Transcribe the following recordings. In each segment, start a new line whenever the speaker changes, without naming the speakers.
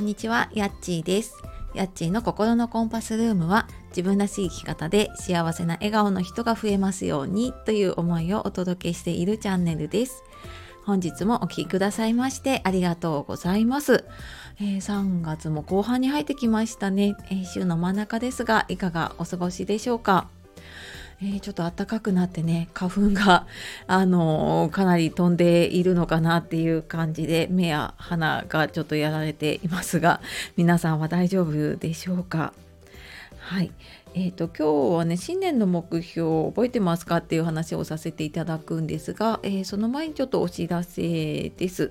こんにちは、やっちーです。やっちーの心のコンパスルームは自分らしい生き方で幸せな笑顔の人が増えますようにという思いをお届けしているチャンネルです。本日もお聴きくださいましてありがとうございます。えー3月も後半に入ってきましたね、えー週の真ん中ですがいかがお過ごしでしょうか？えーちょっと暖かくなってね花粉が、あのーかなり飛んでいるのかなっていう感じで目や鼻がちょっとやられていますが皆さんは大丈夫でしょうか？はいえー、と今日はね新年の目標覚えてますかっていう話をさせていただくんですが、えーその前にちょっとお知らせです。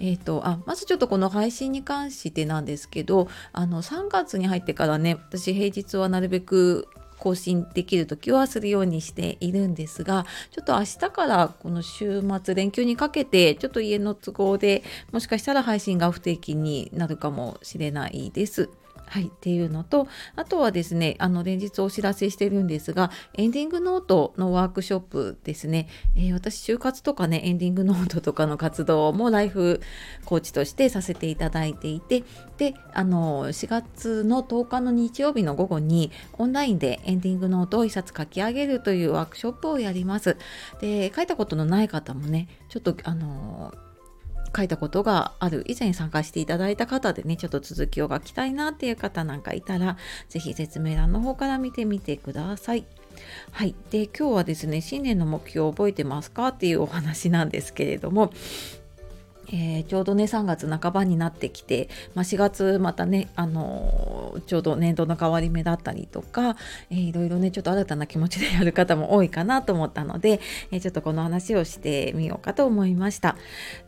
えー、とあまずちょっとこの配信に関してなんですけどあの3月に入ってからね私平日はなるべく更新できる時はするようにしているんですがちょっと明日からこの週末連休にかけてちょっと家の都合でもしかしたら配信が不定期になるかもしれないです。はい、っていうのとあとはですねあの連日お知らせしてるんですがエンディングノートのワークショップですね、えー私就活とかねエンディングノートとかの活動もライフコーチとしてさせていただいていてであの4月の10日の日曜日の午後にオンラインでエンディングノートを1冊書き上げるというワークショップをやります。で書いたことのない方もねちょっとあの書いたことがある以前参加していただいた方でねちょっと続きを書きたいなっていう方なんかいたら是非説明欄の方から見てみてください。はい、で今日はですね新年の目標を覚えてますかっていうお話なんですけれどもえーちょうどね3月半ばになってきて、まあ、4月またね、あのーちょうど年度の変わり目だったりとか、えーいろいろねちょっと新たな気持ちでやる方も多いかなと思ったので、えーちょっとこの話をしてみようかと思いました。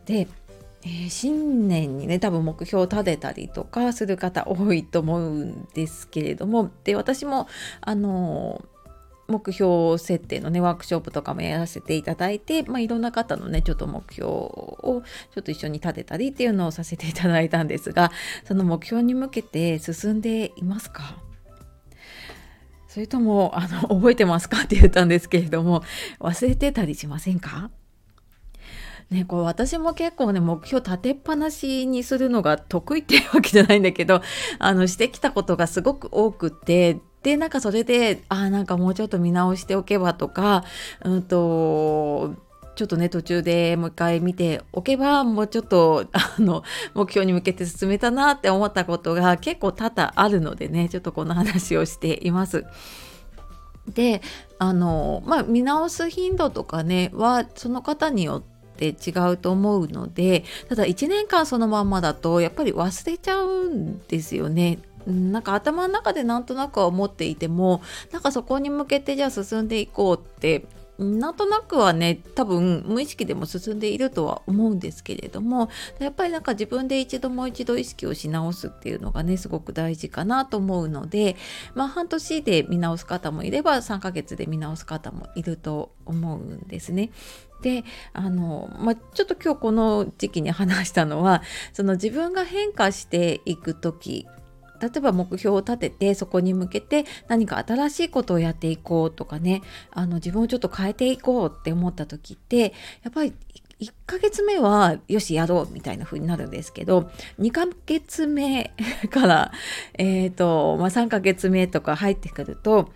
でえー新年にね多分目標を立てたりとかする方多いと思うんですけれども。で私もあの目標設定のねワークショップとかもやらせていただいて、まあ、いろんな方のねちょっと目標をちょっと一緒に立てたりっていうのをさせていただいたんですがその目標に向けて進んでいますか？それともあの覚えてますか？って言ったんですけれども忘れてたりしませんか？ね、こう私も結構ね目標立てっぱなしにするのが得意っていうわけじゃないんだけどあのしてきたことがすごく多くてでなんかそれであーなんかもうちょっと見直しておけばとかうんとちょっとね途中でもう一回見ておけばもうちょっとあの目標に向けて進めたなって思ったことが結構多々あるのでねちょっとこの話をしています。であのまあ見直す頻度とかねはその方によってって違うと思うのでただ1年間そのまんまだとやっぱり忘れちゃうんですよね。なんか頭の中でなんとなくは思っていてもなんかそこに向けてじゃあ進んでいこうってなんとなくはね多分無意識でも進んでいるとは思うんですけれどもやっぱりなんか自分で一度もう一度意識をし直すっていうのがねすごく大事かなと思うのでまあ半年で見直す方もいれば3ヶ月で見直す方もいると思うんですね。であの、まあ、ちょっと今日この時期に話したのはその自分が変化していく時例えば目標を立ててそこに向けて何か新しいことをやっていこうとかねあの自分をちょっと変えていこうって思った時ってやっぱり1ヶ月目はよしやろうみたいな風になるんですけど2ヶ月目 から、えーとまあ、3ヶ月目とか入ってくると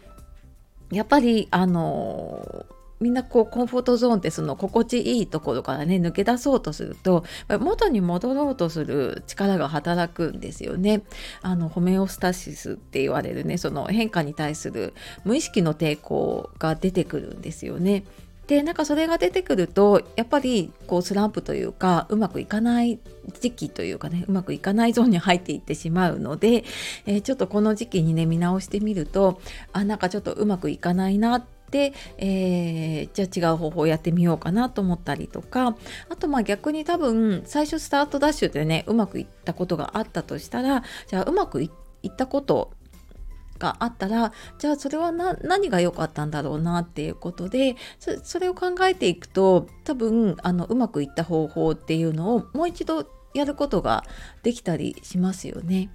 やっぱりあのみんなこうコンフォートゾーンってその心地いいところからね抜け出そうとすると元に戻ろうとする力が働くんですよね。あのホメオスタシスって言われるねその変化に対する無意識の抵抗が出てくるんですよね。でなんかそれが出てくるとやっぱりこうスランプというかうまくいかない時期というかねうまくいかないゾーンに入っていってしまうので、えーちょっとこの時期にね見直してみるとあなんかちょっとうまくいかないなって、えーじゃあ違う方法をやってみようかなと思ったりとかあとまあ逆に多分最初スタートダッシュでねうまくいったことがあったとしたらじゃあうまくいったことがあったらじゃあそれは何が良かったんだろうなっていうことでそそれを考えていくと多分あのうまくいった方法っていうのをもう一度やることができたりしますよね。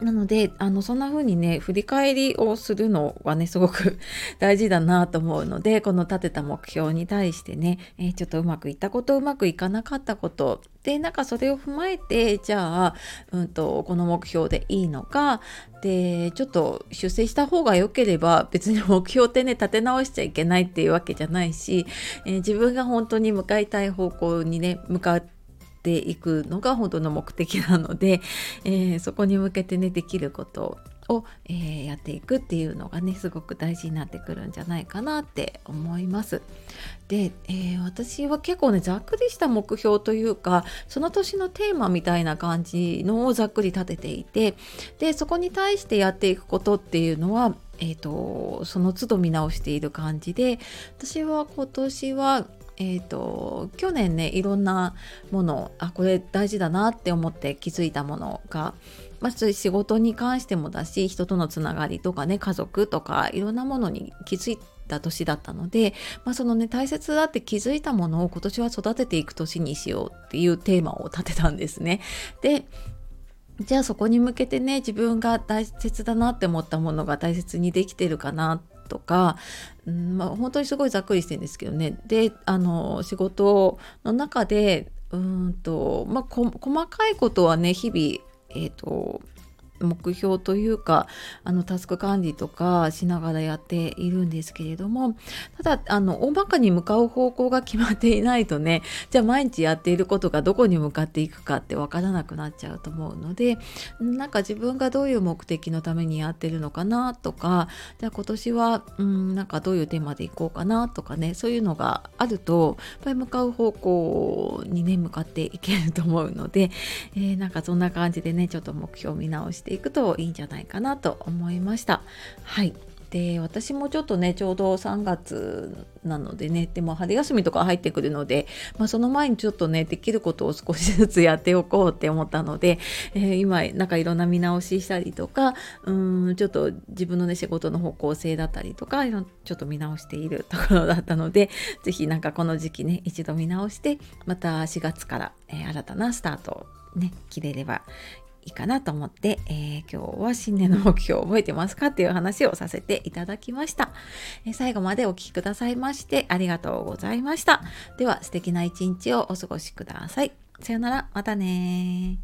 なのであのそんな風にね振り返りをするのはねすごく 大事だなと思うのでこの立てた目標に対してね、えー、ちょっとうまくいったことうまくいかなかったことでなんかそれを踏まえてじゃあ、うんと、この目標でいいのかでちょっと修正した方が良ければ別に目標ってね立て直しちゃいけないっていうわけじゃないし、えー、自分が本当に向かいたい方向にね向かってていくのが本当の目的なので、えー、そこに向けてねできることを、えー、やっていくっていうのがねすごく大事になってくるんじゃないかなって思います。で、えー、私は結構ねざっくりした目標というかその年のテーマみたいな感じのをざっくり立てていてでそこに対してやっていくことっていうのはえーとその都度見直している感じで私は今年はえーと、去年ねいろんなものあこれ大事だなって思って気づいたものが、まあ、仕事に関してもだし人とのつながりとかね家族とかいろんなものに気づいた年だったので、まあ、そのね大切だって気づいたものを今年は育てていく年にしようっていうテーマを立てたんですね。でじゃあそこに向けてね自分が大切だなって思ったものが大切にできてるかなとか、うんまあ、本当にすごいざっくりしてるんですけどね。であの仕事の中でうんと、まあ、細かいことはね日々えーと目標というかあのタスク管理とかしながらやっているんですけれどもただあの大まかに向かう方向が決まっていないとねじゃあ毎日やっていることがどこに向かっていくかって分からなくなっちゃうと思うのでなんか自分がどういう目的のためにやってるのかなとかじゃあ今年はうんなんかどういうテーマでいこうかなとかねそういうのがあるとやっぱり向かう方向にね向かっていけると思うので、えー、なんかそんな感じでねちょっと目標を見直してていくといいんじゃないかなと思いました。はいで私もちょっとねちょうど3月なのでねでも春休みとか入ってくるので、まあ、その前にちょっとねできることを少しずつやっておこうって思ったので、えー、今なんかいろんな見直ししたりとかうんちょっと自分のね仕事の方向性だったりとかちょっと見直しているところだったので是非なんかこの時期ね一度見直してまた4月から、えー、新たなスタートをね切れればいいかなと思って、えー、今日は新年の目標を覚えてますかっていう話をさせていただきました、えー、最後までお聴きくださいましてありがとうございました。では素敵な一日をお過ごしください。さよなら、またね